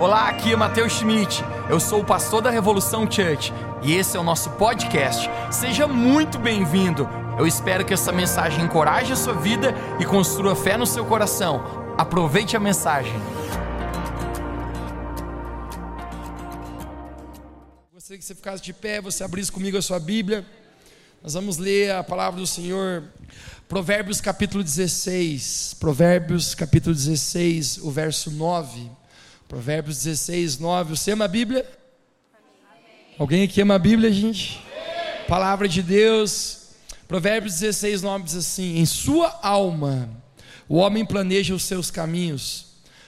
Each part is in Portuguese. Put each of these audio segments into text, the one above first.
Olá, aqui é Matheus Schmidt. Eu sou o pastor da Revolução Church e esse é o nosso podcast. Seja muito bem-vindo. Eu espero que essa mensagem encoraje a sua vida e construa fé no seu coração. Aproveite a mensagem. Gostaria que você ficasse de pé, você abrisse comigo a sua Bíblia. Nós vamos ler a palavra do Senhor, Provérbios capítulo 16. Provérbios capítulo 16, o verso 9. Provérbios 16, 9. Você ama a Bíblia? Amém. Alguém aqui ama a Bíblia, gente? Amém. Palavra de Deus. Provérbios 16, 9 diz assim: Em sua alma o homem planeja os seus caminhos,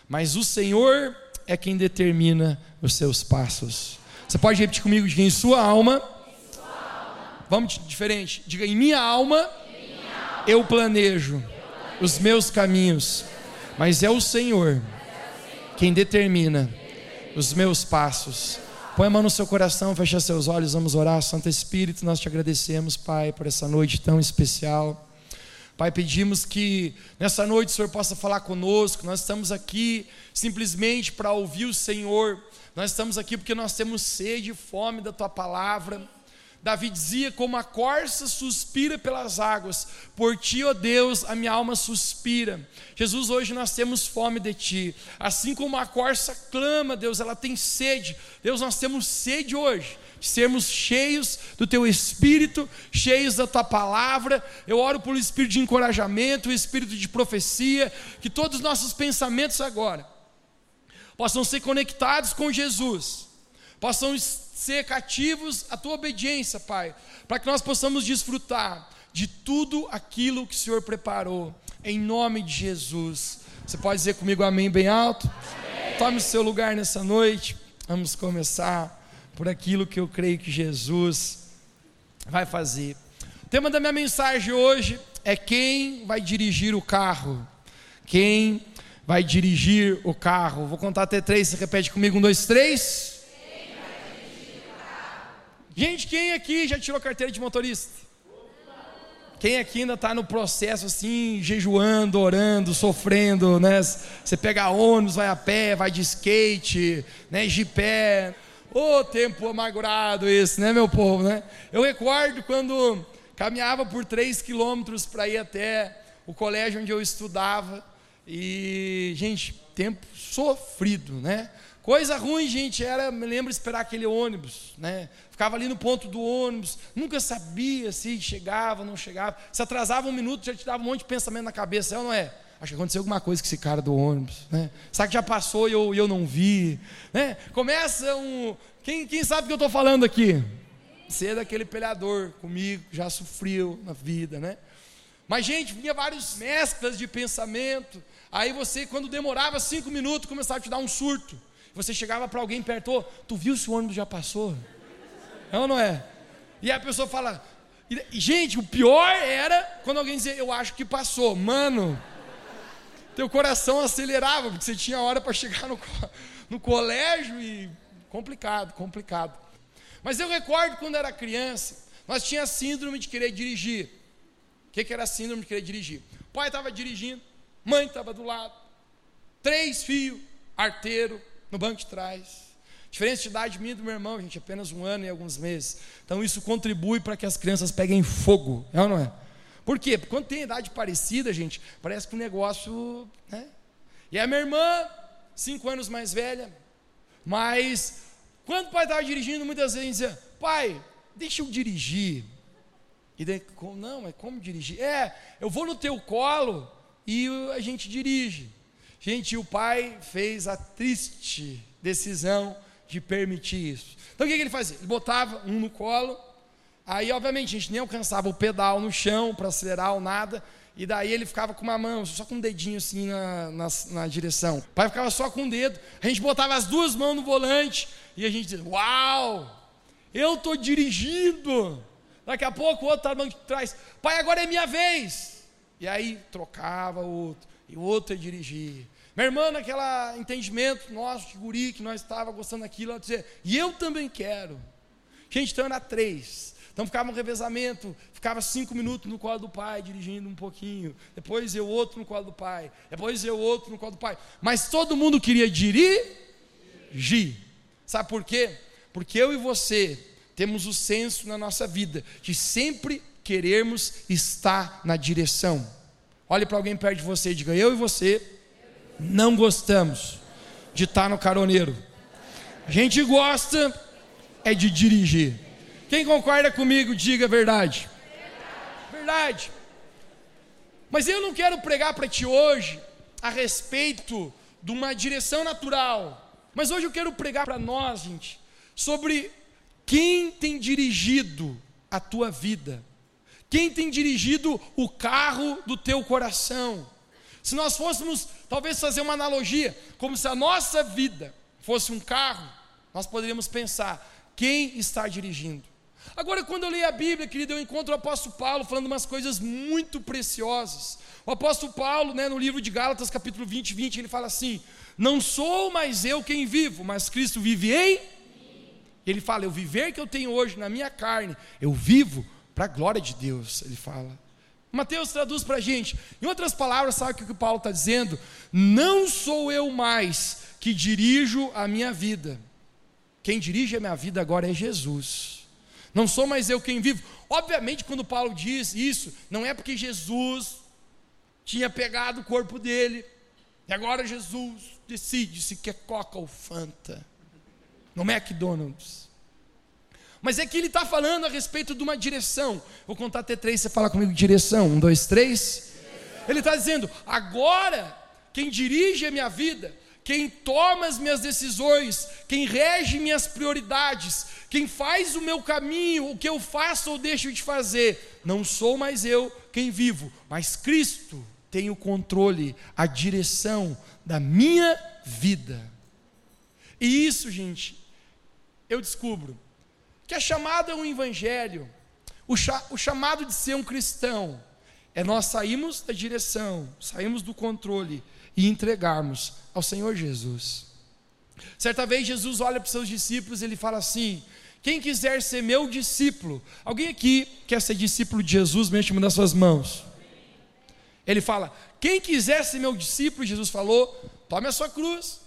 mas o Senhor é quem determina os seus passos. Você pode repetir comigo? Diga em sua alma. Em sua alma. Vamos diferente. Diga em minha alma, eu, planejo eu planejo os meus caminhos, mas é o Senhor quem determina os meus passos. Põe a mão no seu coração, fecha seus olhos, vamos orar. Santo Espírito, nós te agradecemos, Pai, por essa noite tão especial. Pai, pedimos que nessa noite o Senhor possa falar conosco. Nós estamos aqui simplesmente para ouvir o Senhor. Nós estamos aqui porque nós temos sede e fome da tua palavra. Davi dizia: Como a corça suspira pelas águas, por ti, ó Deus, a minha alma suspira. Jesus, hoje nós temos fome de ti, assim como a corça clama, Deus, ela tem sede. Deus, nós temos sede hoje sermos cheios do teu espírito, cheios da tua palavra. Eu oro um espírito de encorajamento, um espírito de profecia, que todos os nossos pensamentos agora possam ser conectados com Jesus, possam ser cativos à tua obediência, Pai, para que nós possamos desfrutar de tudo aquilo que o Senhor preparou, em nome de Jesus. Você pode dizer comigo amém bem alto? Amém. Tome o seu lugar nessa noite. Vamos começar por aquilo que eu creio que Jesus vai fazer. O tema da minha mensagem hoje é quem vai dirigir o carro. Quem vai dirigir o carro? Vou contar até três, você repete comigo: um, dois, três. Gente, quem aqui já tirou carteira de motorista? Quem aqui ainda está no processo assim, jejuando, orando, sofrendo, né? Você pega ônibus, vai a pé, vai de skate, né? De pé. Ô oh, tempo amargurado esse, né, meu povo, né? Eu recordo quando caminhava por três quilômetros para ir até o colégio onde eu estudava. E, gente, tempo sofrido, né? Coisa ruim, gente, era, me lembro, esperar aquele ônibus, né? Ficava ali no ponto do ônibus, nunca sabia se chegava ou não chegava. Se atrasava um minuto, já te dava um monte de pensamento na cabeça, é ou não é? Acho que aconteceu alguma coisa com esse cara do ônibus, né? Sabe que já passou e eu, eu não vi, né? Começa um... Quem, quem sabe o que eu estou falando aqui? Ser é daquele peleador comigo, já sofreu na vida, né? Mas, gente, vinha várias mesclas de pensamento. Aí você, quando demorava cinco minutos, começava a te dar um surto. Você chegava para alguém perto, oh, tu viu se o ônibus já passou? É ou não é? E a pessoa fala, gente, o pior era quando alguém dizia, eu acho que passou. Mano, teu coração acelerava, porque você tinha hora para chegar no, no colégio e complicado, complicado. Mas eu recordo quando era criança, nós tínhamos síndrome de querer dirigir. O que, que era síndrome de querer dirigir? O pai estava dirigindo, mãe estava do lado, três filhos, arteiro, no banco de trás. Diferença de idade minha e do meu irmão, gente, apenas um ano e alguns meses. Então isso contribui para que as crianças peguem fogo, é ou não é? Por quê? Porque quando tem idade parecida, gente, parece que o negócio. Né? E a minha irmã, cinco anos mais velha, mas quando o pai estava dirigindo, muitas vezes dizia: Pai, deixa eu dirigir. E daí, não, mas como dirigir? É, eu vou no teu colo e a gente dirige. Gente, o pai fez a triste decisão de permitir isso. Então o que, ele fazia? Ele botava um no colo, aí obviamente a gente nem alcançava o pedal no chão para acelerar ou nada, e daí ele ficava com uma mão, só com um dedinho assim na, na, na, direção. O pai ficava só com um dedo, a gente botava as duas mãos no volante, e a gente dizia, uau, eu estou dirigindo. Daqui a pouco o outro está de trás, pai, agora é minha vez. E aí trocava o outro, e o outro ia dirigir. Minha irmã, naquele entendimento nosso de guri, que nós estava gostando daquilo, ela dizia, e eu também quero. Gente, então era três. Então ficava um revezamento, ficava cinco minutos no colo do pai, dirigindo um pouquinho. Depois eu outro no colo do pai. Depois eu outro no colo do pai. Mas todo mundo queria dirigir. Sabe por quê? Porque eu e você temos o senso na nossa vida de sempre querermos estar na direção. Olhe para alguém perto de você e diga: Eu e você não gostamos de estar no caroneiro. A gente gosta é de dirigir. Quem concorda comigo, diga a verdade. Verdade. Mas eu não quero pregar para ti hoje a respeito de uma direção natural. Mas hoje eu quero pregar para nós, gente, sobre quem tem dirigido a tua vida. Quem tem dirigido o carro do teu coração? Se nós fôssemos, talvez, fazer uma analogia, como se a nossa vida fosse um carro, nós poderíamos pensar: quem está dirigindo? Agora, quando eu leio a Bíblia, querido, eu encontro o apóstolo Paulo falando umas coisas muito preciosas. O apóstolo Paulo, né, no livro de Gálatas, capítulo 20, 20, ele fala assim: Não sou mais eu quem vivo, mas Cristo vive em. Ele fala: Eu viver que eu tenho hoje na minha carne, eu vivo para a glória de Deus. Ele fala. Mateus traduz para a gente. Em outras palavras, sabe o que o Paulo está dizendo? Não sou eu mais que dirijo a minha vida. Quem dirige a minha vida agora é Jesus. Não sou mais eu quem vivo. Obviamente, quando Paulo diz isso, não é porque Jesus tinha pegado o corpo dele, e agora Jesus decide se quer Coca ou Fanta, no McDonald's. Mas é que ele está falando a respeito de uma direção. Vou contar até três, você fala comigo direção. Um, dois, três. Ele está dizendo: agora, quem dirige a minha vida, quem toma as minhas decisões, quem rege minhas prioridades, quem faz o meu caminho, o que eu faço ou deixo de fazer, não sou mais eu quem vivo, mas Cristo tem o controle, a direção da minha vida. E isso, gente, eu descubro que a chamada é um evangelho, o, cha o chamado de ser um cristão, é nós sairmos da direção, sairmos do controle e entregarmos ao Senhor Jesus. Certa vez Jesus olha para os seus discípulos e ele fala assim: Quem quiser ser meu discípulo, alguém aqui quer ser discípulo de Jesus, mexe das suas mãos. Ele fala: quem quiser ser meu discípulo, Jesus falou, tome a sua cruz,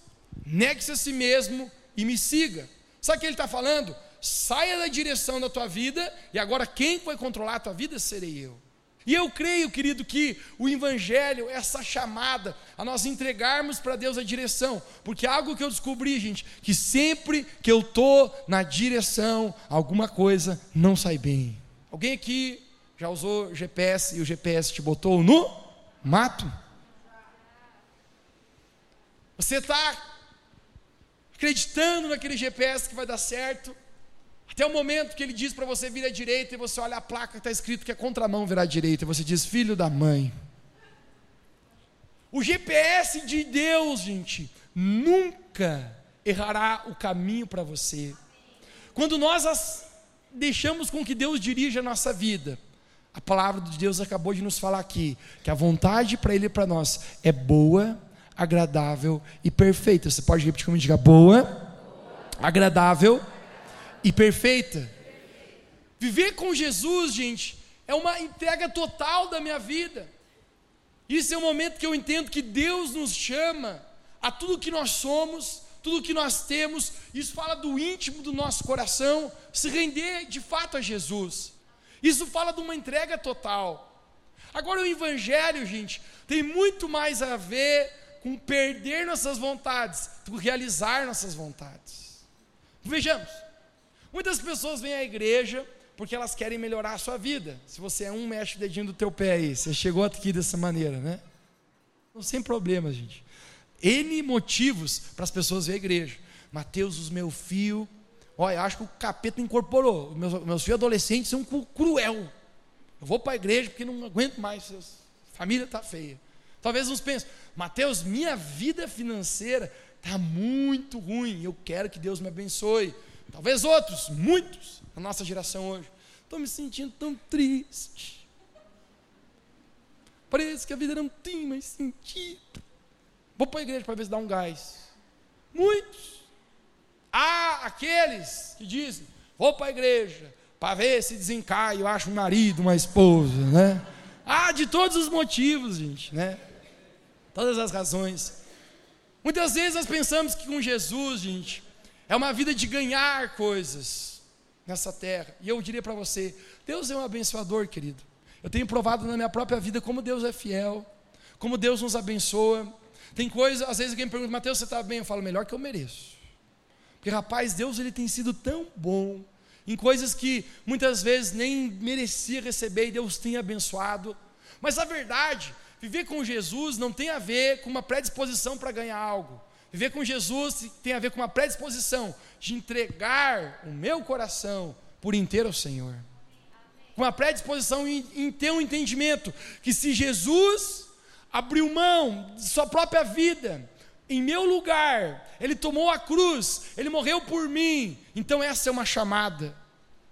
negue-se a si mesmo e me siga. Sabe o que ele está falando? Saia da direção da tua vida e agora quem vai controlar a tua vida serei eu. E eu creio, querido, que o Evangelho, essa chamada a nós entregarmos para Deus a direção, porque algo que eu descobri, gente, que sempre que eu estou na direção, alguma coisa não sai bem. Alguém aqui já usou GPS e o GPS te botou no mato. Você está acreditando naquele GPS que vai dar certo, até o momento que ele diz para você vir à direita e você olha a placa que está escrito que é contramão virar à direita, e você diz, filho da mãe. O GPS de Deus, gente, nunca errará o caminho para você. Quando nós deixamos com que Deus dirija a nossa vida, a palavra de Deus acabou de nos falar aqui, que a vontade para Ele e para nós é boa, agradável e perfeita. Você pode repetir comigo? Diga boa, agradável e perfeita. Viver com Jesus, gente, é uma entrega total da minha vida. Isso é o momento que eu entendo que Deus nos chama a tudo que nós somos, tudo que nós temos. Isso fala do íntimo do nosso coração, se render de fato a Jesus. Isso fala de uma entrega total. Agora, o Evangelho, gente, tem muito mais a ver com perder nossas vontades do que realizar nossas vontades. Vejamos, muitas pessoas vêm à igreja porque elas querem melhorar a sua vida. Se você é um, mexe o dedinho do teu pé aí. Você chegou aqui dessa maneira, né? Não sem problema, gente. N motivos para as pessoas vir à igreja. Mateus, os meu fio, Olha, acho que o capeta incorporou. Meus, meus filhos adolescentes são cruel. Eu vou para a igreja porque não aguento mais. Família está feia. Talvez uns pensem, Mateus, minha vida financeira está muito ruim. Eu quero que Deus me abençoe. Talvez outros, muitos, na nossa geração hoje. Estou me sentindo tão triste. Parece que a vida não tem mais sentido. Vou para a igreja para ver se dá um gás. Muitos. Há aqueles que dizem: vou para a igreja para ver se desencaio, eu acho um marido, uma esposa, né? Há de todos os motivos, gente, né? Todas as razões. Muitas vezes nós pensamos que com Jesus, gente, é uma vida de ganhar coisas nessa terra. E eu diria para você: Deus é um abençoador, querido. Eu tenho provado na minha própria vida como Deus é fiel, como Deus nos abençoa. Tem coisa, às vezes alguém me pergunta, Mateus, você está bem? Eu falo, melhor que eu mereço. Porque, rapaz, Deus ele tem sido tão bom em coisas que muitas vezes nem merecia receber e Deus tem abençoado. Mas a verdade, viver com Jesus não tem a ver com uma predisposição para ganhar algo. Viver com Jesus tem a ver com uma predisposição de entregar o meu coração por inteiro ao Senhor. Com uma predisposição em, em ter um entendimento que se Jesus abriu mão de sua própria vida, em meu lugar, ele tomou a cruz, ele morreu por mim. Então essa é uma chamada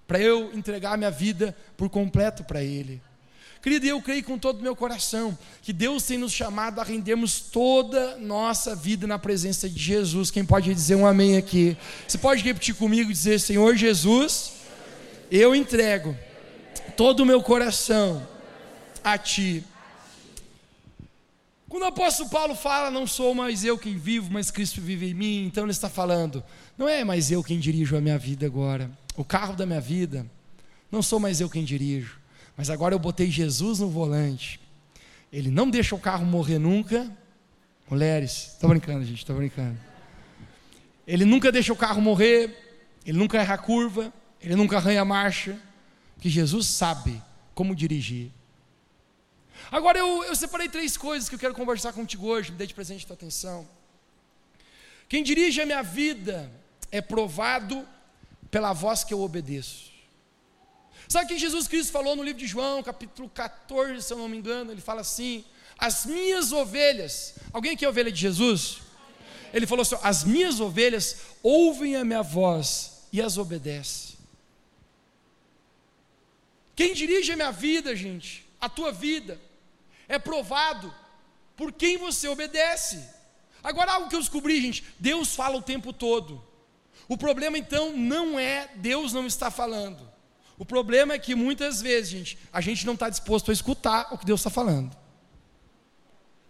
para eu entregar minha vida por completo para ele. Querido, eu creio com todo o meu coração que Deus tem nos chamado a rendermos toda nossa vida na presença de Jesus. Quem pode dizer um amém aqui? Você pode repetir comigo e dizer: Senhor Jesus, eu entrego todo o meu coração a Ti. Quando o apóstolo Paulo fala, não sou mais eu quem vivo, mas Cristo vive em mim, então ele está falando, não é mais eu quem dirijo a minha vida agora, o carro da minha vida, não sou mais eu quem dirijo, mas agora eu botei Jesus no volante. Ele não deixa o carro morrer nunca. Mulheres, estou brincando, gente, estou brincando. Ele nunca deixa o carro morrer, ele nunca erra a curva, ele nunca arranha a marcha, porque Jesus sabe como dirigir. Agora eu, eu separei três coisas que eu quero conversar contigo hoje, me dê de presente a tua atenção. Quem dirige a minha vida é provado pela voz que eu obedeço. Sabe o que Jesus Cristo falou no livro de João, capítulo 14, se eu não me engano? Ele fala assim: As minhas ovelhas. Alguém aqui é ovelha de Jesus? Ele falou assim: As minhas ovelhas ouvem a minha voz e as obedecem. Quem dirige a minha vida, gente, a tua vida, é provado por quem você obedece. Agora, algo que eu descobri, gente: Deus fala o tempo todo. O problema então não é Deus não está falando. O problema é que muitas vezes, gente, a gente não está disposto a escutar o que Deus está falando.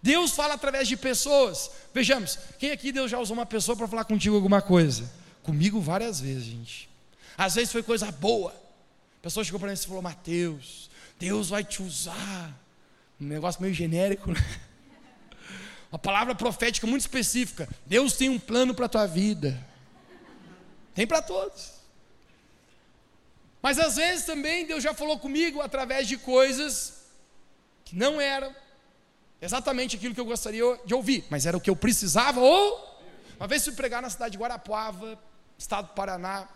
Deus fala através de pessoas. Vejamos, quem aqui Deus já usou uma pessoa para falar contigo alguma coisa? Comigo várias vezes, gente. Às vezes foi coisa boa. A pessoa chegou para mim e falou: Mateus, Deus vai te usar um negócio meio genérico, né? Uma palavra profética muito específica. Deus tem um plano para a tua vida. Tem para todos. Mas às vezes também Deus já falou comigo através de coisas que não eram exatamente aquilo que eu gostaria de ouvir, mas era o que eu precisava ou uma vez fui pregar na cidade de Guarapuava, estado do Paraná.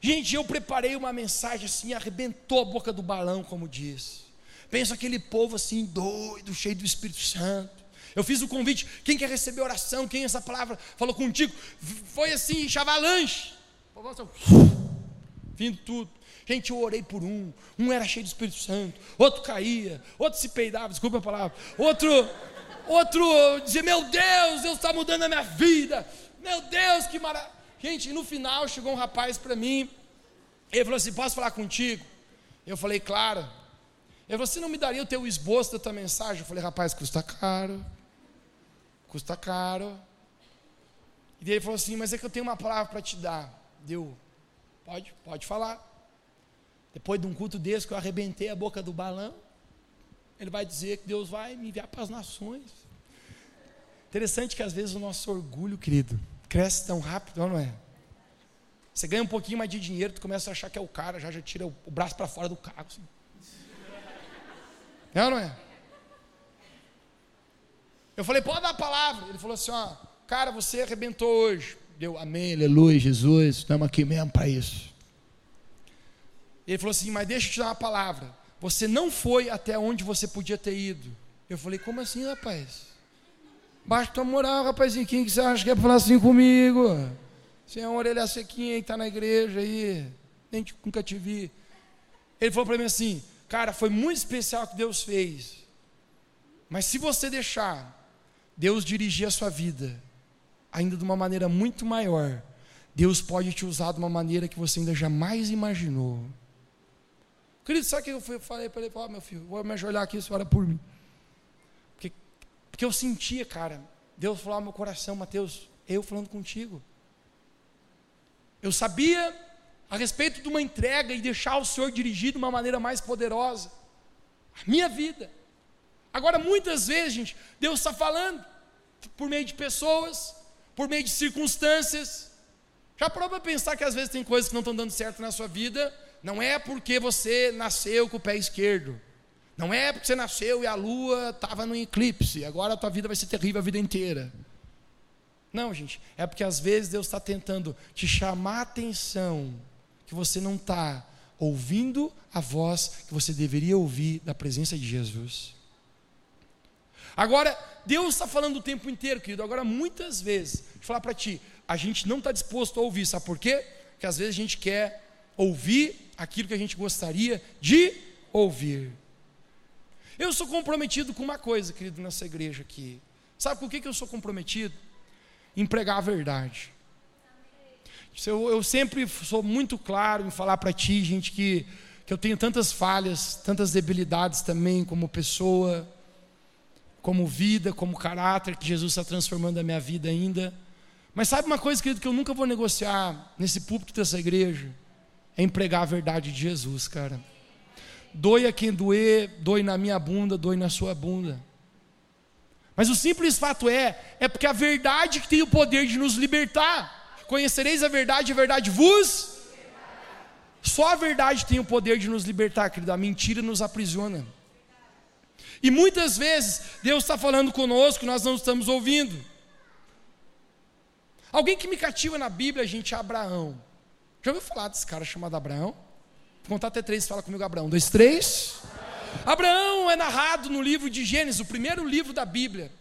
Gente, eu preparei uma mensagem assim, arrebentou a boca do balão, como diz. Pensa aquele povo assim, doido, cheio do Espírito Santo. Eu fiz o convite, quem quer receber oração, quem essa palavra falou contigo, foi assim, chavalanche. Vindo tudo. Gente, eu orei por um, um era cheio do Espírito Santo, outro caía, outro se peidava, desculpa a palavra, outro, outro dizia, meu Deus, Deus está mudando a minha vida, meu Deus, que maravilha. Gente, no final chegou um rapaz para mim, ele falou assim: posso falar contigo? Eu falei, claro. Ele falou: você não me daria o teu esboço da tua mensagem? Eu falei, rapaz, custa caro. Custa caro. E ele falou assim: mas é que eu tenho uma palavra para te dar. Deu, pode, pode falar. Depois de um culto desse que eu arrebentei a boca do balão, ele vai dizer que Deus vai me enviar para as nações. Interessante que às vezes o nosso orgulho, querido, cresce tão rápido, não é? Você ganha um pouquinho mais de dinheiro, tu começa a achar que é o cara, já já tira o, braço para fora do carro. Assim. Ou não é? Eu falei, pode dar a palavra. Ele falou assim: ó, cara, você arrebentou hoje. Deu amém, aleluia, Jesus, estamos aqui mesmo para isso. Ele falou assim: mas deixa eu te dar uma palavra. Você não foi até onde você podia ter ido. Eu falei: como assim, rapaz? Baixa tua moral, rapazinho. Quem que você acha que é falar assim comigo? Você é uma orelha sequinha que está na igreja aí. Nem nunca te vi. Ele falou para mim assim: Cara, foi muito especial o que Deus fez. Mas se você deixar Deus dirigir a sua vida, ainda de uma maneira muito maior, Deus pode te usar de uma maneira que você ainda jamais imaginou. Querido, sabe o que eu falei para ele? Oh, meu filho, vou me ajoelhar aqui, você ora por mim. Porque, porque eu sentia, cara, Deus falou ao meu coração, Mateus, eu falando contigo. Eu sabia a respeito de uma entrega e deixar o Senhor dirigir de uma maneira mais poderosa. A minha vida. Agora, muitas vezes, gente, Deus está falando por meio de pessoas, por meio de circunstâncias. Já para pensar que às vezes tem coisas que não estão dando certo na sua vida? Não é porque você nasceu com o pé esquerdo. Não é porque você nasceu e a lua estava no eclipse. Agora a tua vida vai ser terrível a vida inteira. Não, gente. É porque às vezes Deus está tentando te chamar a atenção que você não está ouvindo a voz que você deveria ouvir da presença de Jesus. Agora, Deus está falando o tempo inteiro, querido. Agora, muitas vezes, vou falar para ti, a gente não está disposto a ouvir, sabe por quê? Porque às vezes a gente quer ouvir aquilo que a gente gostaria de ouvir. Eu sou comprometido com uma coisa, querido, nessa igreja aqui. Sabe com o que, que eu sou comprometido? Em pregar a verdade. Eu, eu sempre sou muito claro em falar para ti, gente, que, que eu tenho tantas falhas, tantas debilidades também como pessoa, como vida, como caráter, que Jesus está transformando a minha vida ainda. Mas sabe uma coisa, querido, que eu nunca vou negociar nesse púlpito dessa igreja? É empregar a verdade de Jesus, cara. Doe a quem doer, doe na minha bunda, doe na sua bunda. Mas o simples fato é, é porque a verdade que tem o poder de nos libertar. Conhecereis a verdade, a verdade vos. Só a verdade tem o poder de nos libertar, querido. A mentira nos aprisiona. E muitas vezes Deus está falando conosco, nós não estamos ouvindo. Alguém que me cativa na Bíblia, gente, é Abraão. Já ouviu falar desse cara chamado Abraão? Vou contar até três, fala comigo, Abraão. Dois, três. Abraão é narrado no livro de Gênesis, o primeiro livro da Bíblia.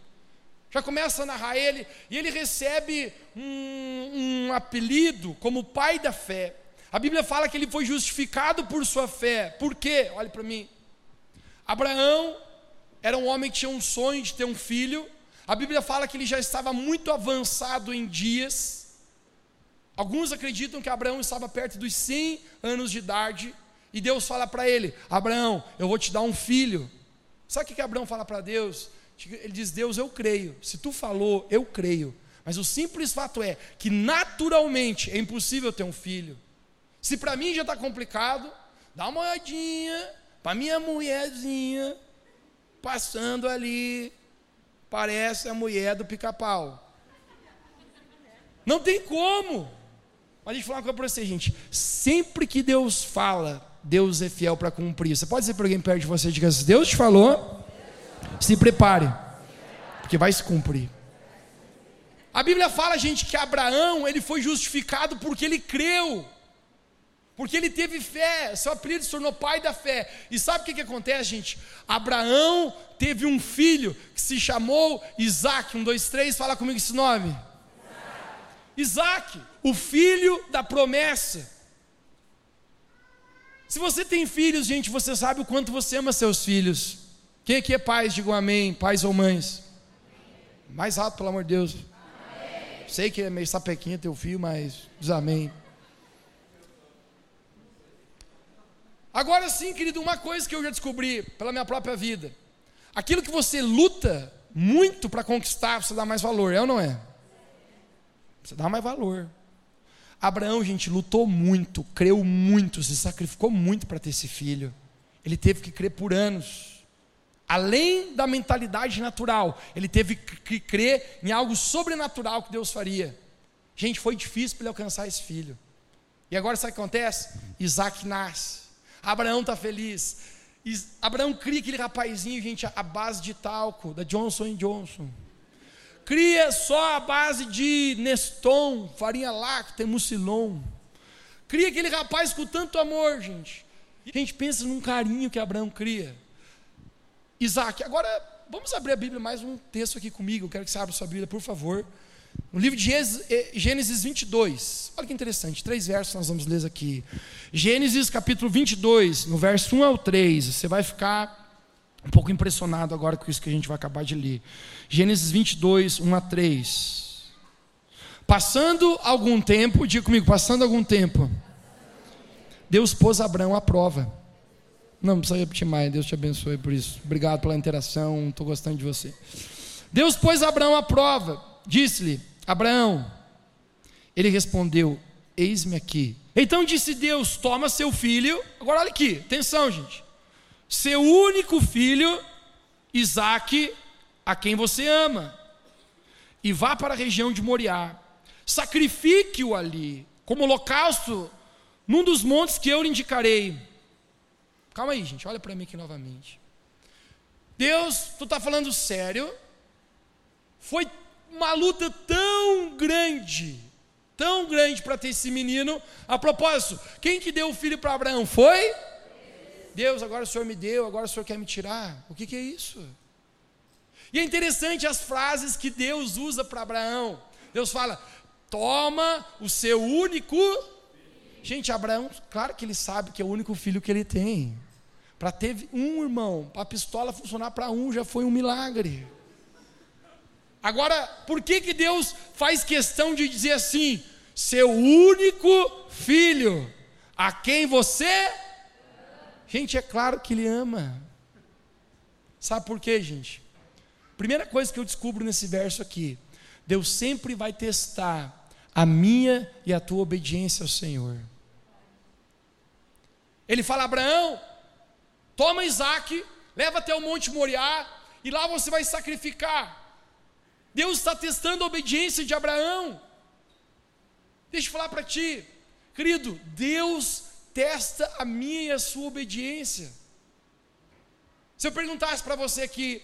Já começa a narrar ele, e ele recebe um, um apelido como pai da fé. A Bíblia fala que ele foi justificado por sua fé. Por quê? Olhe para mim. Abraão era um homem que tinha um sonho de ter um filho. A Bíblia fala que ele já estava muito avançado em dias. Alguns acreditam que Abraão estava perto dos 100 anos de idade. E Deus fala para ele: Abraão, eu vou te dar um filho. Sabe o que, que Abraão fala para Deus? Ele diz: Deus, eu creio. Se tu falou, eu creio. Mas o simples fato é que naturalmente é impossível ter um filho. Se para mim já está complicado, dá uma olhadinha para minha mulherzinha passando ali, parece a mulher do pica-pau. Não tem como. Mas deixa eu falar uma coisa para você, gente. Sempre que Deus fala, Deus é fiel para cumprir. Você pode dizer para alguém perto de você, diga assim, Deus te falou, se prepare, porque vai se cumprir. A Bíblia fala, gente, que Abraão, ele foi justificado porque ele creu. Porque ele teve fé, seu apelido se tornou pai da fé. E sabe o que, que acontece, gente? Abraão teve um filho que se chamou Isaac. Um, dois, três, fala comigo esse nome. Isaac, o filho da promessa. Se você tem filhos, gente, você sabe o quanto você ama seus filhos. Quem aqui é pai, digam amém, pais ou mães? Mais rápido, pelo amor de Deus. Sei que é meio sapequinha teu filho, mas diz amém. Agora sim, querido, uma coisa que eu já descobri pela minha própria vida: aquilo que você luta muito para conquistar, você dá mais valor, é ou não é? Você dá mais valor. Abraão, gente, lutou muito, creu muito, se sacrificou muito para ter esse filho. Ele teve que crer por anos. Além da mentalidade natural, ele teve que crer em algo sobrenatural que Deus faria. Gente, foi difícil para ele alcançar esse filho. E agora sabe o que acontece? Isaac nasce. Abraão está feliz. Abraão cria aquele rapazinho, gente, a base de talco, da Johnson Johnson. Cria só a base de Neston, farinha láctea, mucilon. Cria aquele rapaz com tanto amor, gente. A gente pensa num carinho que Abraão cria. Isaac, agora vamos abrir a Bíblia mais um texto aqui comigo. Eu quero que você abra sua Bíblia, por favor. No livro de Gênesis 22. Olha que interessante, três versos nós vamos ler aqui. Gênesis capítulo 22, no verso 1 ao 3. Você vai ficar um pouco impressionado agora com isso que a gente vai acabar de ler. Gênesis 22, 1 a 3. Passando algum tempo, diga comigo, passando algum tempo, Deus pôs Abraão à prova. Não, não precisa repetir mais, Deus te abençoe por isso. Obrigado pela interação, estou gostando de você. Deus pôs Abraão à prova, disse-lhe: Abraão, ele respondeu: Eis-me aqui. Então disse Deus: Toma seu filho. Agora olha aqui, atenção, gente. Seu único filho, Isaque, a quem você ama, e vá para a região de Moriá. Sacrifique-o ali, como holocausto, num dos montes que eu lhe indicarei. Calma aí, gente, olha para mim aqui novamente. Deus, tu está falando sério? Foi uma luta tão grande, tão grande para ter esse menino. A propósito, quem que deu o filho para Abraão? Foi? Deus, agora o Senhor me deu, agora o Senhor quer me tirar. O que, que é isso? E é interessante as frases que Deus usa para Abraão. Deus fala: toma o seu único. Gente, Abraão, claro que ele sabe que é o único filho que ele tem. Para ter um irmão, para a pistola funcionar para um já foi um milagre. Agora, por que, que Deus faz questão de dizer assim: seu único filho, a quem você. Gente, é claro que ele ama. Sabe por quê, gente? Primeira coisa que eu descubro nesse verso aqui: Deus sempre vai testar a minha e a tua obediência ao Senhor. Ele fala: Abraão, toma Isaac, leva até o Monte Moriá, e lá você vai sacrificar. Deus está testando a obediência de Abraão. Deixa eu falar para ti, querido, Deus testa a minha e a sua obediência. Se eu perguntasse para você aqui,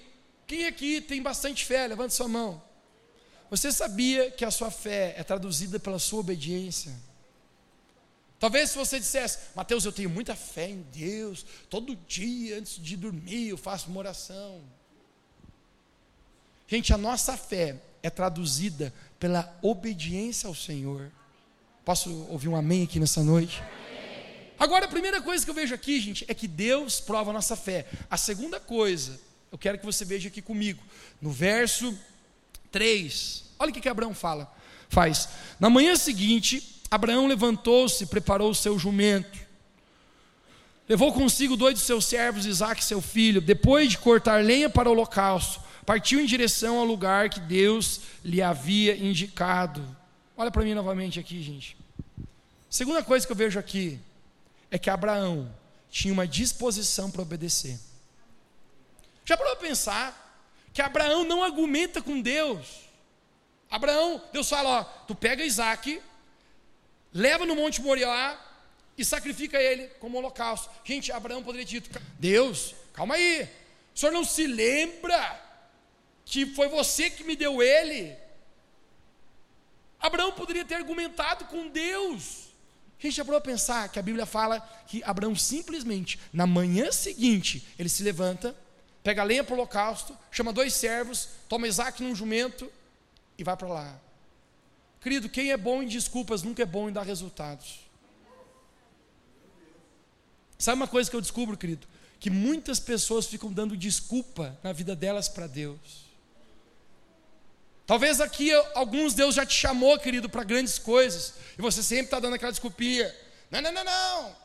quem aqui tem bastante fé? Levante sua mão. Você sabia que a sua fé é traduzida pela sua obediência? Talvez se você dissesse, Mateus, eu tenho muita fé em Deus, todo dia antes de dormir eu faço uma oração. Gente, a nossa fé é traduzida pela obediência ao Senhor. Posso ouvir um amém aqui nessa noite? Agora, a primeira coisa que eu vejo aqui, gente, é que Deus prova a nossa fé. A segunda coisa, eu quero que você veja aqui comigo, no verso 3. Olha o que, que Abraão fala. Faz. Na manhã seguinte, Abraão levantou-se, preparou o seu jumento. Levou consigo dois de seus servos, Isaac, seu filho. Depois de cortar lenha para o holocausto, partiu em direção ao lugar que Deus lhe havia indicado. Olha para mim novamente aqui, gente. Segunda coisa que eu vejo aqui é que Abraão tinha uma disposição para obedecer. Já parou para pensar que Abraão não argumenta com Deus? Abraão, Deus fala: ó, tu pega Isaac, leva no Monte Moriá e sacrifica ele como holocausto. Gente, Abraão poderia ter dito: Deus, calma aí, o senhor não se lembra que foi você que me deu ele. Abraão poderia ter argumentado com Deus. A gente já parou a pensar que a Bíblia fala que Abraão simplesmente, na manhã seguinte, ele se levanta, pega a lenha para o holocausto, chama dois servos, toma Isaac num jumento e vai para lá. Querido, quem é bom em desculpas nunca é bom em dar resultados. Sabe uma coisa que eu descubro, querido? Que muitas pessoas ficam dando desculpa na vida delas para Deus. Talvez aqui alguns Deus já te chamou, querido, para grandes coisas, e você sempre está dando aquela desculpinha. Não, não, não, não.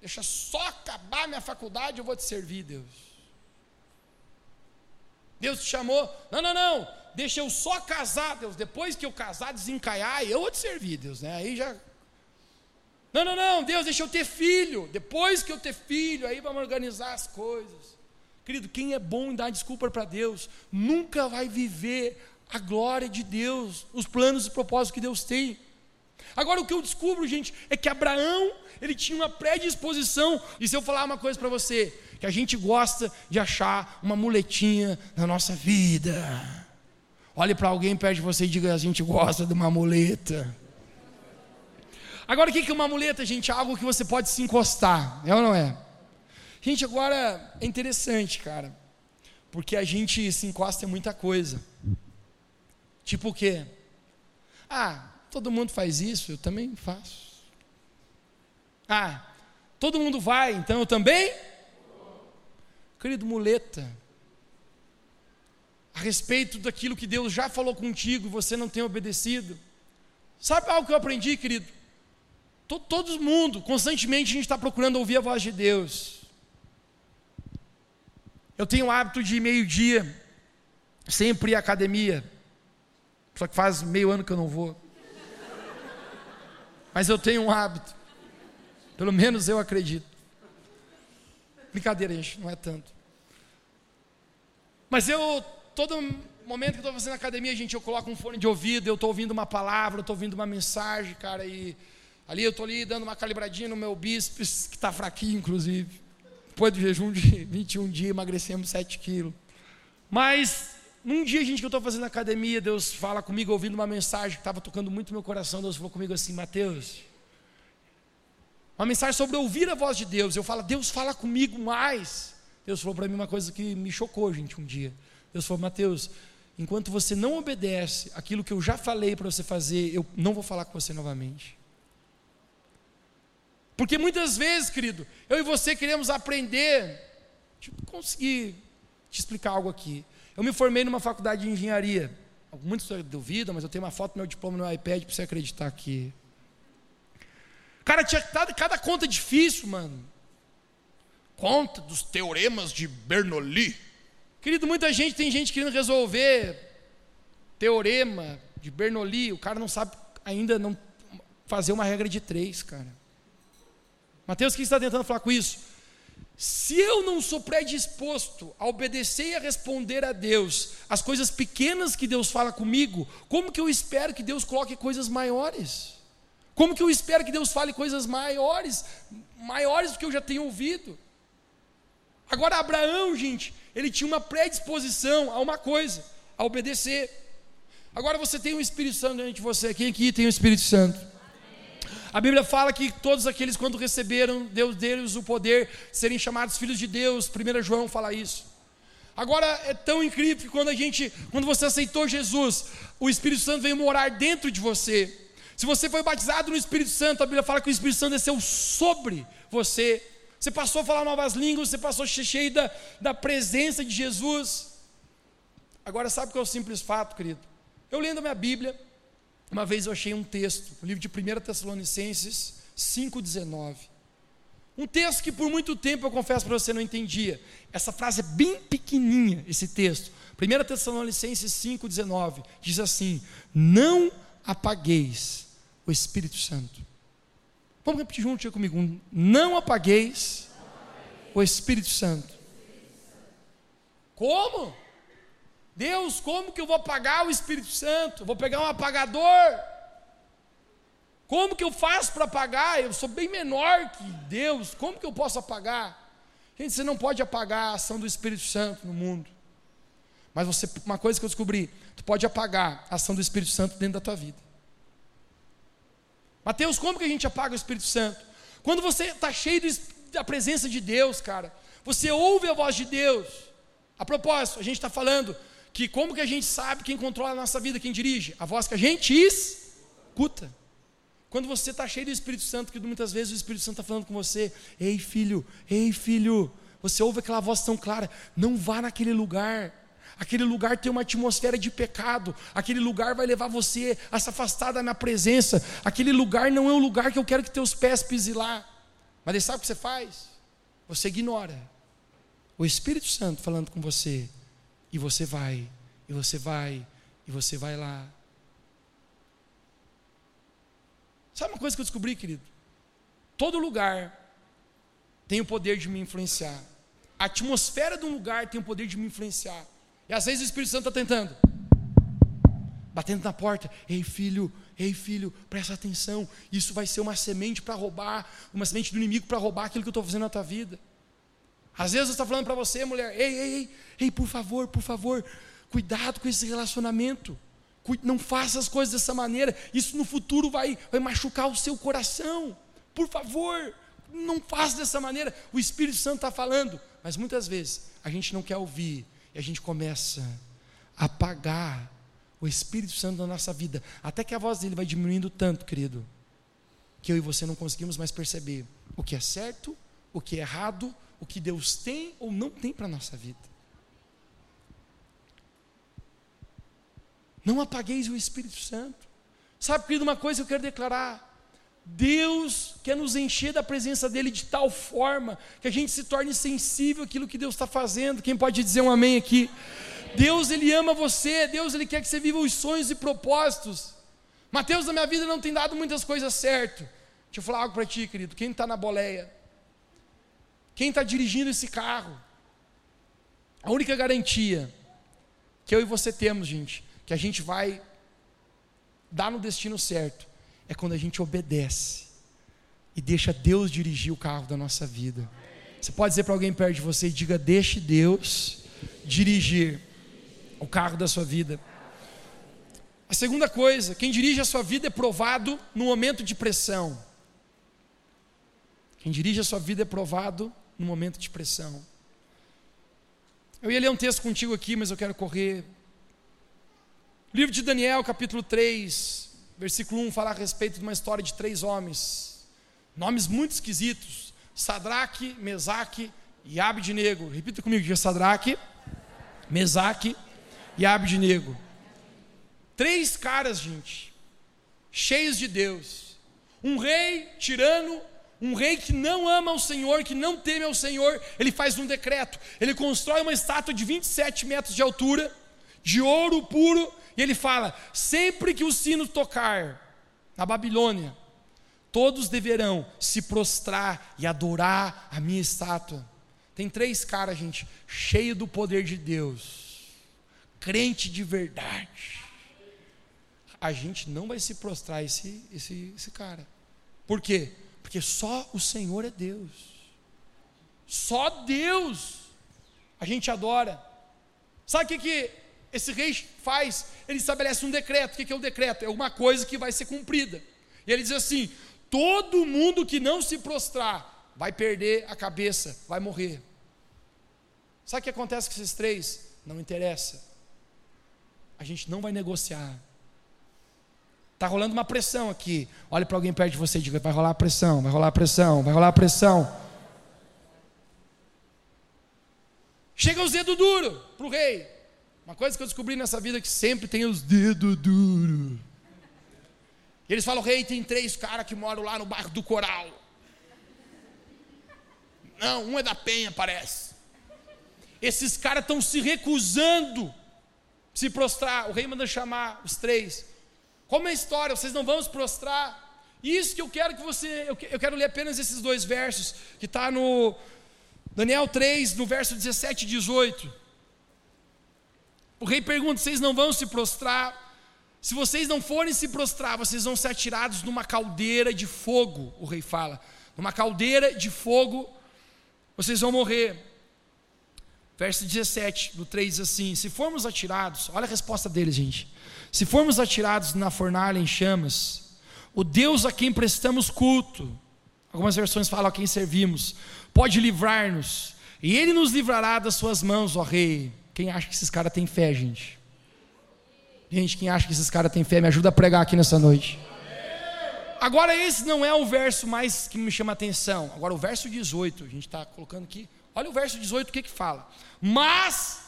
Deixa só acabar minha faculdade, eu vou te servir, Deus. Deus te chamou. Não, não, não. Deixa eu só casar, Deus. Depois que eu casar, desencaiar, eu vou te servir, Deus. Né? Aí já. Não, não, não. Deus, deixa eu ter filho. Depois que eu ter filho, aí vamos organizar as coisas. Querido, quem é bom em dar desculpa para Deus, nunca vai viver a glória de Deus, os planos e propósitos que Deus tem. Agora o que eu descubro, gente, é que Abraão, ele tinha uma predisposição, e se eu falar uma coisa para você, que a gente gosta de achar uma muletinha na nossa vida. Olhe para alguém perto de você e diga: a gente gosta de uma muleta. Agora, o que é uma muleta, gente? Algo que você pode se encostar, é ou não é? Gente, agora é interessante, cara, porque a gente se encosta em muita coisa. Tipo o quê? Ah, todo mundo faz isso, eu também faço. Ah, todo mundo vai, então eu também? Querido muleta, a respeito daquilo que Deus já falou contigo e você não tem obedecido. Sabe algo que eu aprendi, querido? Todo, mundo, constantemente a gente está procurando ouvir a voz de Deus. Eu tenho o hábito de meio-dia sempre ir à academia. Só que faz meio ano que eu não vou. Mas eu tenho um hábito. Pelo menos eu acredito. Brincadeira, gente, não é tanto. Mas eu, todo momento que estou fazendo academia, gente, eu coloco um fone de ouvido, eu estou ouvindo uma palavra, eu estou ouvindo uma mensagem, cara, e ali eu estou ali dando uma calibradinha no meu bíceps, que está fraquinho, inclusive. Depois do jejum de 21 dias, emagrecemos 7 quilos. Mas, num dia, gente, que eu estou fazendo academia, Deus fala comigo, ouvindo uma mensagem que estava tocando muito meu coração, Deus falou comigo assim, Mateus, uma mensagem sobre ouvir a voz de Deus. Eu falo, Deus fala comigo mais. Deus falou para mim uma coisa que me chocou, gente, um dia. Deus falou, Mateus, enquanto você não obedece aquilo que eu já falei para você fazer, eu não vou falar com você novamente. Porque muitas vezes, querido, eu e você queremos aprender. Eu conseguir te explicar algo aqui. Eu me formei numa faculdade de engenharia. Muitos duvidam, mas eu tenho uma foto do meu diploma no iPad para você acreditar aqui. Cara, tinha cada, conta difícil, mano. Conta dos teoremas de Bernoulli. Querido, muita gente tem gente querendo resolver teorema de Bernoulli. O cara não sabe ainda não fazer uma regra de três, cara. Mateus, o que está tentando falar com isso? Se eu não sou predisposto a obedecer e a responder a Deus as coisas pequenas que Deus fala comigo, como que eu espero que Deus coloque coisas maiores? Como que eu espero que Deus fale coisas maiores, maiores do que eu já tenho ouvido? Agora, Abraão, gente, ele tinha uma predisposição a uma coisa, a obedecer. Agora você tem o Espírito Santo dentro de você. Quem aqui tem o Espírito Santo? A Bíblia fala que todos aqueles, quando receberam Deus deles o poder, serem chamados filhos de Deus. 1 João fala isso. Agora é tão incrível que quando a gente, quando você aceitou Jesus, o Espírito Santo veio morar dentro de você. Se você foi batizado no Espírito Santo, a Bíblia fala que o Espírito Santo desceu sobre você. Você passou a falar novas línguas, você passou cheio da, da presença de Jesus. Agora, sabe o que é o simples fato, querido? Eu lendo a minha Bíblia, uma vez eu achei um texto, o livro de 1 Tessalonicenses 5,19. Um texto que por muito tempo eu confesso para você não entendia. Essa frase é bem pequenininha, esse texto. 1 Tessalonicenses 5,19 diz assim: Não apagueis o Espírito Santo. Vamos repetir junto comigo. Não apagueis o Espírito Santo. Como? Deus, como que eu vou apagar o Espírito Santo? Vou pegar um apagador? Como que eu faço para apagar? Eu sou bem menor que Deus. Como que eu posso apagar? Gente, você não pode apagar a ação do Espírito Santo no mundo. Mas você, uma coisa que eu descobri, tu pode apagar a ação do Espírito Santo dentro da tua vida. Mateus, como que a gente apaga o Espírito Santo? Quando você está cheio da presença de Deus, cara, você ouve a voz de Deus. A propósito, a gente está falando que como que a gente sabe quem controla a nossa vida, quem dirige? A voz que a gente escuta. Quando você está cheio do Espírito Santo, que muitas vezes o Espírito Santo está falando com você, ei filho, ei filho, você ouve aquela voz tão clara, não vá naquele lugar, aquele lugar tem uma atmosfera de pecado, aquele lugar vai levar você a se afastar da minha presença, aquele lugar não é o lugar que eu quero que teus pés pisem lá. Mas sabe o que você faz? Você ignora o Espírito Santo falando com você, e você vai, e você vai, e você vai lá. Sabe uma coisa que eu descobri, querido? Todo lugar tem o poder de me influenciar. A atmosfera de um lugar tem o poder de me influenciar. E às vezes o Espírito Santo está tentando, batendo na porta. Ei, filho, ei, filho, presta atenção. Isso vai ser uma semente para roubar, uma semente do inimigo para roubar aquilo que eu estou fazendo na tua vida. Às vezes está falando para você, mulher, ei, ei, ei, ei, por favor, por favor, cuidado com esse relacionamento. Não faça as coisas dessa maneira. Isso no futuro vai, vai machucar o seu coração. Por favor, não faça dessa maneira. O Espírito Santo está falando, mas muitas vezes a gente não quer ouvir e a gente começa a apagar o Espírito Santo na nossa vida, até que a voz dele vai diminuindo tanto, querido, que eu e você não conseguimos mais perceber o que é certo, o que é errado, o que Deus tem ou não tem para a nossa vida. Não apagueis o Espírito Santo. Sabe, querido, uma coisa que eu quero declarar: Deus quer nos encher da presença dEle de tal forma que a gente se torne sensível àquilo que Deus está fazendo. Quem pode dizer um amém aqui? Deus, Ele ama você, Deus, Ele quer que você viva os sonhos e propósitos. Mateus, na minha vida não tem dado muitas coisas certo. Deixa eu falar algo para ti, querido. Quem está na boleia? Quem está dirigindo esse carro? A única garantia que eu e você temos, gente, que a gente vai dar no destino certo, é quando a gente obedece e deixa Deus dirigir o carro da nossa vida. Você pode dizer para alguém perto de você, diga: deixe Deus dirigir o carro da sua vida. A segunda coisa, quem dirige a sua vida é provado no momento de pressão. Quem dirige a sua vida é provado no momento de pressão. Eu ia ler um texto contigo aqui, mas eu quero correr. livro de Daniel, capítulo 3, versículo 1, fala a respeito de uma história de três homens. Nomes muito esquisitos: Sadraque, Mesaque e Abidnego. Repita comigo: é Sadraque, Mesaque e Abidnego. Três caras, gente, cheios de Deus. Um rei tirano, um rei que não ama o Senhor, que não teme ao Senhor, ele faz um decreto. Ele constrói uma estátua de 27 metros de altura, de ouro puro, e ele fala: sempre que o sino tocar na Babilônia, todos deverão se prostrar e adorar a minha estátua. Tem três caras, gente, cheio do poder de Deus, crente de verdade a gente não vai se prostrar esse, esse, esse cara. Por quê? Porque só o Senhor é Deus. Só Deus a gente adora. Sabe o que, que esse rei faz? Ele estabelece um decreto. O que, que é o decreto? É uma coisa que vai ser cumprida. E ele diz assim: todo mundo que não se prostrar vai perder a cabeça, vai morrer. Sabe o que acontece com esses três? Não interessa. A gente não vai negociar. Está rolando uma pressão aqui. Olhe para alguém perto de você e diga: vai rolar pressão, vai rolar pressão, vai rolar pressão. Chega os dedos duros para o rei. Uma coisa que eu descobri nessa vida é que sempre tem os dedos duros. E eles falam: rei, tem três caras que moram lá no bairro do Coral. Não, um é da Penha, parece. Esses caras estão se recusando se prostrar. O rei manda chamar os três. Como é a história, vocês não vão se prostrar. Isso que eu quero que você, eu, quero ler apenas esses dois versos, que está no Daniel 3, no verso 17 e 18. O rei pergunta: vocês não vão se prostrar? Se vocês não forem se prostrar, vocês vão ser atirados numa caldeira de fogo, o rei fala. Numa caldeira de fogo, vocês vão morrer. Verso 17 do 3 diz assim: Se formos atirados, olha a resposta deles, gente. Se formos atirados na fornalha em chamas, o Deus a quem prestamos culto, algumas versões falam a quem servimos, pode livrar-nos, e Ele nos livrará das suas mãos, ó Rei. Quem acha que esses caras têm fé, gente? Gente, quem acha que esses caras têm fé, me ajuda a pregar aqui nessa noite. Agora, esse não é o verso mais que me chama a atenção. Agora, o verso 18, a gente está colocando aqui. Olha o verso 18, o que que fala? Mas,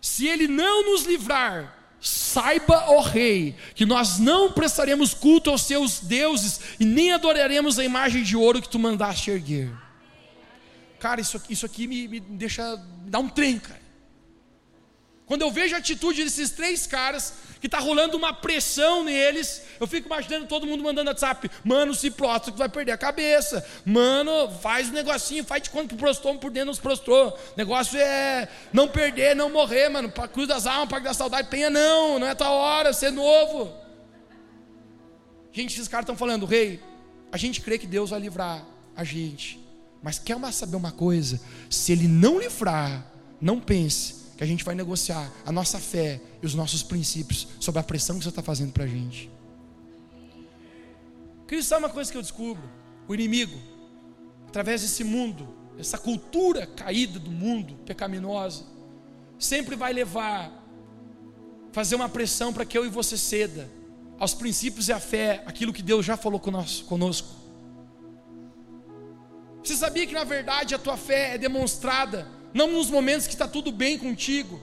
se Ele não nos livrar Saiba, ó rei, que nós não prestaremos culto aos seus deuses e nem adoraremos a imagem de ouro que tu mandaste erguer. Cara, isso aqui, isso aqui me, me deixa, dá um trem, cara. Quando eu vejo a atitude desses três caras, que está rolando uma pressão neles, eu fico imaginando todo mundo mandando WhatsApp, mano, se prostra que vai perder a cabeça, mano, faz o um negocinho, faz de conta que prostou, por dentro não se prostrou, negócio é não perder, não morrer, mano, para cruz das almas, para da saudade, penha não, não é tua hora, ser novo. Gente, esses caras estão falando, rei, a gente crê que Deus vai livrar a gente, mas quer saber uma coisa, se ele não livrar, não pense que a gente vai negociar a nossa fé e os nossos princípios sobre a pressão que você está fazendo para a gente. Cristo, sabe uma coisa que eu descubro? O inimigo, através desse mundo, essa cultura caída do mundo, pecaminosa, sempre vai levar, fazer uma pressão para que eu e você ceda aos princípios e à fé, aquilo que Deus já falou conosco. Você sabia que na verdade a tua fé é demonstrada não nos momentos que está tudo bem contigo,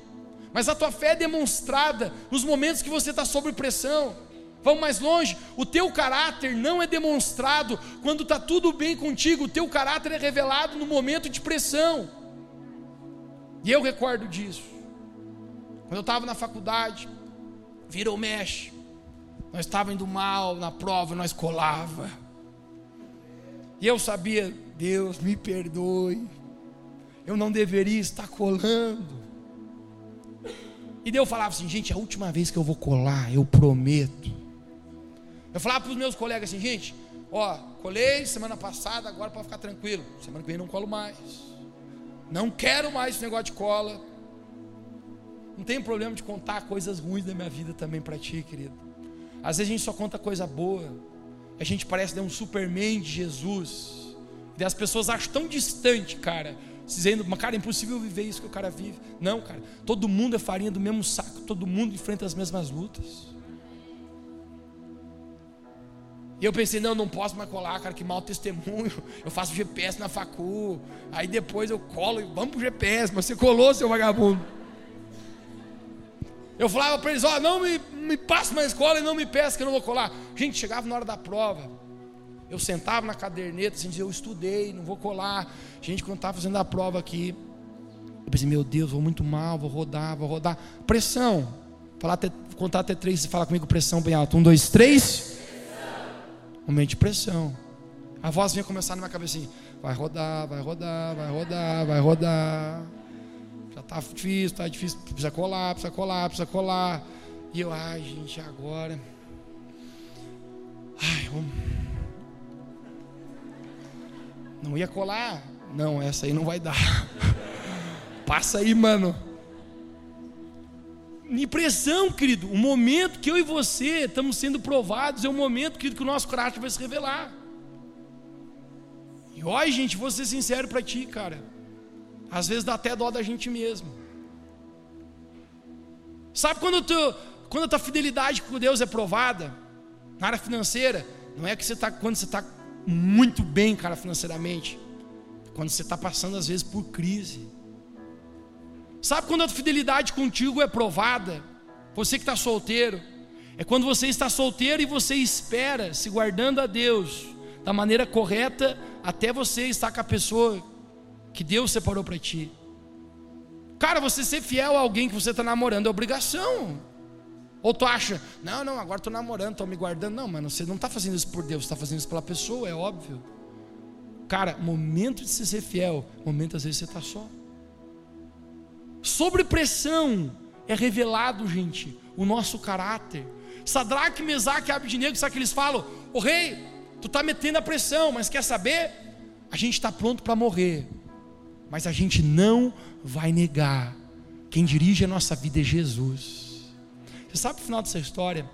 mas a tua fé é demonstrada nos momentos que você está sob pressão. Vamos mais longe, o teu caráter não é demonstrado quando está tudo bem contigo, o teu caráter é revelado no momento de pressão. E eu recordo disso. Quando eu estava na faculdade, virou mexe. Nós estávamos indo mal na prova, nós colava. E eu sabia, Deus me perdoe. Eu não deveria estar colando. E Deus falava assim, gente, é a última vez que eu vou colar, eu prometo. Eu falava para os meus colegas assim, gente, ó, colei semana passada, agora para ficar tranquilo. Semana que vem não colo mais. Não quero mais esse negócio de cola. Não tem problema de contar coisas ruins da minha vida também para ti, querido. Às vezes a gente só conta coisa boa. A gente parece né, um Superman de Jesus. E as pessoas acham tão distante, cara. Dizendo, cara, é impossível viver isso que o cara vive. Não, cara. Todo mundo é farinha do mesmo saco. Todo mundo enfrenta as mesmas lutas. E eu pensei, não, não posso mais colar, cara, que mau testemunho. Eu faço GPS na facu. Aí depois eu colo e vamos pro GPS. Mas você colou, seu vagabundo. Eu falava para eles: Ó, oh, não me, me passe na escola e não me peça que eu não vou colar. Gente, chegava na hora da prova. Eu sentava na caderneta assim, dizia: Eu estudei, não vou colar. Gente, quando estava fazendo a prova aqui, eu pensei: Meu Deus, vou muito mal, vou rodar, vou rodar. Pressão. Falar até, contar até três, você fala comigo pressão bem alto. Um, dois, três. Momento de pressão. A voz vinha começar na minha cabeça assim: Vai rodar, vai rodar, vai rodar, vai rodar já tá difícil, tá difícil, precisa colar, precisa colar, precisa colar. E eu, ai, gente, agora. Ai, vamos. Não ia colar? Não, essa aí não vai dar. Passa aí, mano. Impressão, querido. O momento que eu e você estamos sendo provados é o momento, querido, que o nosso caráter vai se revelar. E olha, gente, vou ser sincero para ti, cara. Às vezes dá até dó da gente mesmo. Sabe quando, tu, quando a tua fidelidade com Deus é provada? Na área financeira, não é que você está quando você está muito bem, cara, financeiramente. Quando você está passando às vezes por crise. Sabe quando a fidelidade contigo é provada? Você que está solteiro. É quando você está solteiro e você espera, se guardando a Deus, da maneira correta, até você estar com a pessoa que Deus separou para ti. Cara, você ser fiel a alguém que você está namorando é obrigação. Ou tu acha, não, não, agora estou namorando, estou me guardando. Não, mano, você não está fazendo isso por Deus, está fazendo isso pela pessoa, é óbvio. Cara, momento de você ser fiel, momento às vezes você está só. Sobre pressão é revelado, gente, o nosso caráter. Sadraque, Mesaque e Abednego, sabe que eles falam? O rei, tu está metendo a pressão, mas quer saber? A gente está pronto para morrer. Mas a gente não vai negar. Quem dirige a nossa vida é Jesus. Você sabe o final dessa história?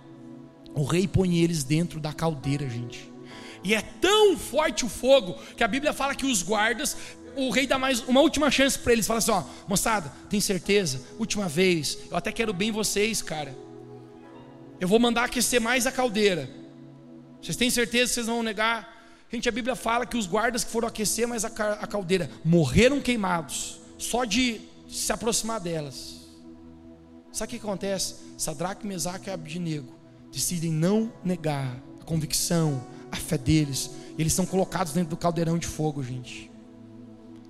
O rei põe eles dentro da caldeira, gente. E é tão forte o fogo que a Bíblia fala que os guardas, o rei dá mais uma última chance para eles. Fala assim: ó, moçada, tem certeza? Última vez, eu até quero bem vocês, cara. Eu vou mandar aquecer mais a caldeira. Vocês têm certeza que vocês não vão negar? Gente, a Bíblia fala que os guardas que foram aquecer mais a caldeira morreram queimados, só de se aproximar delas. Sabe o que acontece? Sadraque, Mesaque e Abednego decidem não negar a convicção, a fé deles. Eles são colocados dentro do caldeirão de fogo, gente.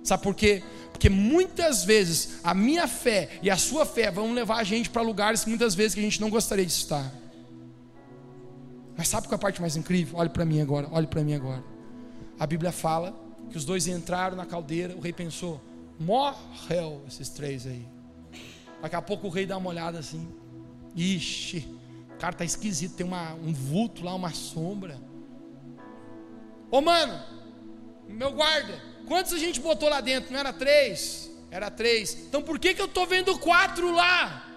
Sabe por quê? Porque muitas vezes a minha fé e a sua fé vão levar a gente para lugares que muitas vezes que a gente não gostaria de estar. Mas sabe qual é a parte mais incrível? Olhe para mim agora, olhe para mim agora. A Bíblia fala que os dois entraram na caldeira, o rei pensou: morreu esses três aí. Daqui a pouco o rei dá uma olhada assim. Ixi, o cara tá esquisito, tem uma, um vulto lá, uma sombra. Ô mano, meu guarda, quantos a gente botou lá dentro? Não era três? Era três. Então por que, que eu estou vendo quatro lá?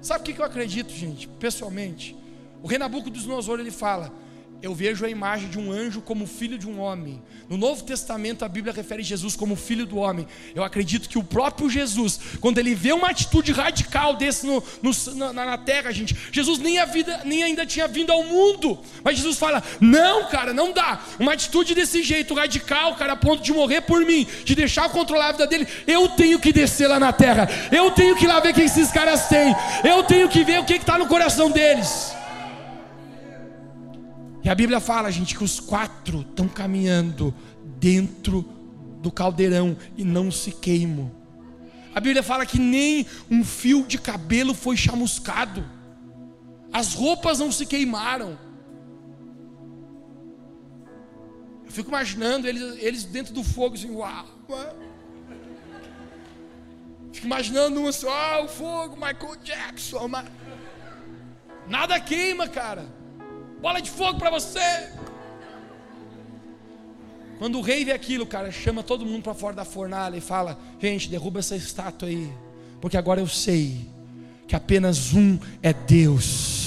Sabe o que, que eu acredito, gente, pessoalmente? O rei Nabucodonosor ele fala: eu vejo a imagem de um anjo como filho de um homem. No Novo Testamento, a Bíblia refere Jesus como filho do homem. Eu acredito que o próprio Jesus, quando ele vê uma atitude radical desse no, no, na, na, terra, gente, Jesus nem, vida, nem ainda tinha vindo ao mundo. Mas Jesus fala: Não, cara, não dá. Uma atitude desse jeito, radical, cara, a ponto de morrer por mim, de deixar controlar a vida dele. Eu tenho que descer lá na terra. Eu tenho que ir lá ver o que esses caras têm. Eu tenho que ver o que está no coração deles. E a Bíblia fala, gente, que os quatro estão caminhando dentro do caldeirão e não se queimam. A Bíblia fala que nem um fio de cabelo foi chamuscado, as roupas não se queimaram. Eu fico imaginando eles, eles dentro do fogo, assim, uau. Fico imaginando um assim, ah, o fogo, Michael Jackson. Nada queima, cara bola de fogo para você. Quando o rei vê aquilo, cara, chama todo mundo para fora da fornalha e fala: Gente, derruba essa estátua aí, porque agora eu sei que apenas um é Deus.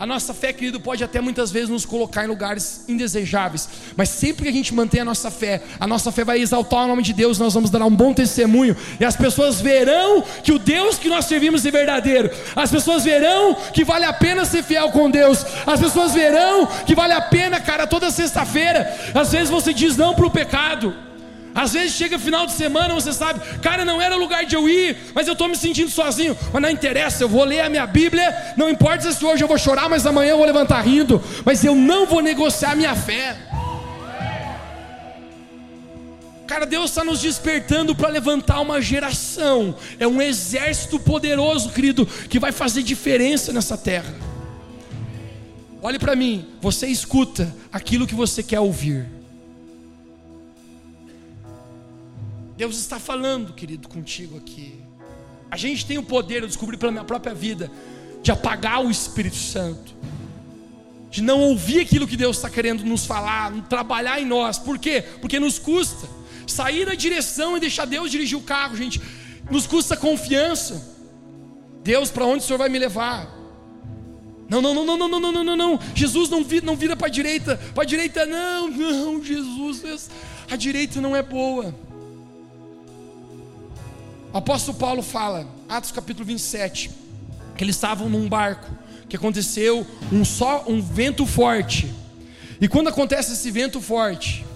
A nossa fé, querido, pode até muitas vezes nos colocar em lugares indesejáveis, mas sempre que a gente mantém a nossa fé, a nossa fé vai exaltar o nome de Deus, nós vamos dar um bom testemunho, e as pessoas verão que o Deus que nós servimos é verdadeiro, as pessoas verão que vale a pena ser fiel com Deus, as pessoas verão que vale a pena, cara, toda sexta-feira, às vezes você diz não para o pecado. Às vezes chega final de semana, você sabe, cara, não era lugar de eu ir, mas eu estou me sentindo sozinho. Mas não interessa, eu vou ler a minha Bíblia. Não importa se hoje eu vou chorar, mas amanhã eu vou levantar rindo. Mas eu não vou negociar a minha fé. Cara, Deus está nos despertando para levantar uma geração. É um exército poderoso, querido, que vai fazer diferença nessa terra. Olhe para mim, você escuta aquilo que você quer ouvir. Deus está falando, querido, contigo aqui. A gente tem o poder, eu descobri pela minha própria vida, de apagar o Espírito Santo, de não ouvir aquilo que Deus está querendo nos falar, trabalhar em nós. Por quê? Porque nos custa sair da direção e deixar Deus dirigir o carro, gente. Nos custa confiança. Deus, para onde o Senhor vai me levar? Não, não, não, não, não, não, não, não, não. Jesus não vira, não vira para a direita, para a direita não, não, Jesus, a direita não é boa. O apóstolo Paulo fala, Atos capítulo 27, que eles estavam num barco, que aconteceu um só um vento forte. E quando acontece esse vento forte,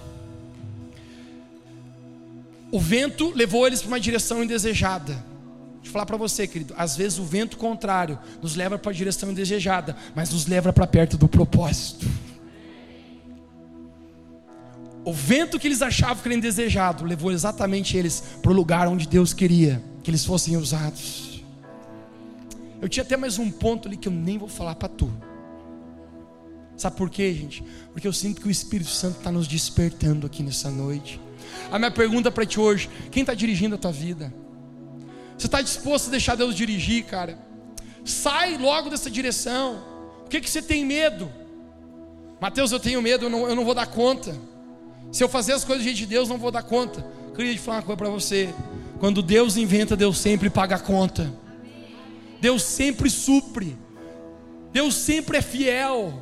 o vento levou eles para uma direção indesejada. Deixa eu falar para você, querido, às vezes o vento contrário nos leva para a direção indesejada, mas nos leva para perto do propósito. O vento que eles achavam que era indesejado levou exatamente eles para o lugar onde Deus queria que eles fossem usados. Eu tinha até mais um ponto ali que eu nem vou falar para tu. Sabe por quê, gente? Porque eu sinto que o Espírito Santo está nos despertando aqui nessa noite. A minha pergunta para ti hoje: quem está dirigindo a tua vida? Você está disposto a deixar Deus dirigir, cara? Sai logo dessa direção. O que, que você tem medo? Mateus, eu tenho medo, eu não, eu não vou dar conta. Se eu fazer as coisas do jeito de Deus, não vou dar conta. Eu queria te falar uma coisa para você. Quando Deus inventa, Deus sempre paga a conta. Deus sempre supre. Deus sempre é fiel.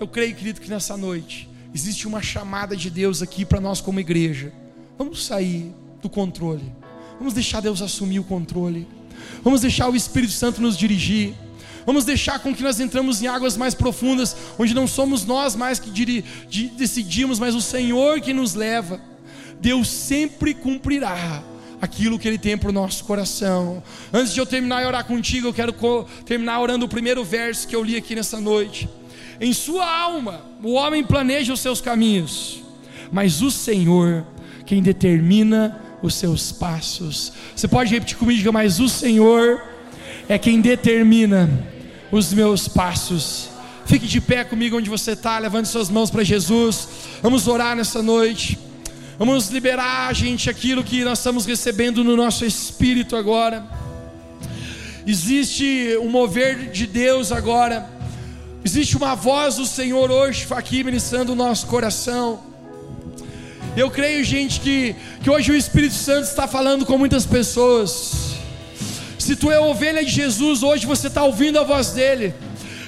Eu creio, querido, que nessa noite existe uma chamada de Deus aqui para nós como igreja. Vamos sair do controle. Vamos deixar Deus assumir o controle. Vamos deixar o Espírito Santo nos dirigir. Vamos deixar com que nós entramos em águas mais profundas, onde não somos nós mais que decidimos, mas o Senhor que nos leva. Deus sempre cumprirá aquilo que Ele tem para o nosso coração. Antes de eu terminar e orar contigo, eu quero terminar orando o primeiro verso que eu li aqui nessa noite. Em sua alma, o homem planeja os seus caminhos, mas o Senhor, quem determina os seus passos. Você pode repetir comigo, mas o Senhor é quem determina os meus passos. Fique de pé comigo onde você está, levante suas mãos para Jesus. Vamos orar nessa noite. Vamos liberar, gente, aquilo que nós estamos recebendo no nosso espírito agora. Existe um mover de Deus agora. Existe uma voz do Senhor hoje aqui ministrando o nosso coração. Eu creio, gente, que, que hoje o Espírito Santo está falando com muitas pessoas. Se tu é ovelha de Jesus, hoje você está ouvindo a voz dele.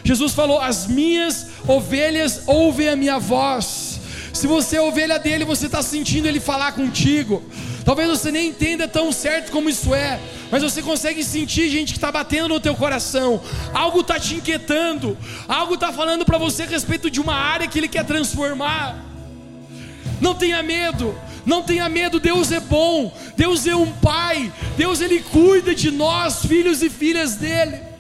Jesus falou: As minhas ovelhas ouvem a minha voz. Se você é ovelha dele, você está sentindo ele falar contigo. Talvez você nem entenda tão certo como isso é, mas você consegue sentir gente que está batendo no teu coração. Algo está te inquietando, algo está falando para você a respeito de uma área que ele quer transformar. Não tenha medo, não tenha medo, Deus é bom, Deus é um pai, Deus ele cuida de nós, filhos e filhas dele.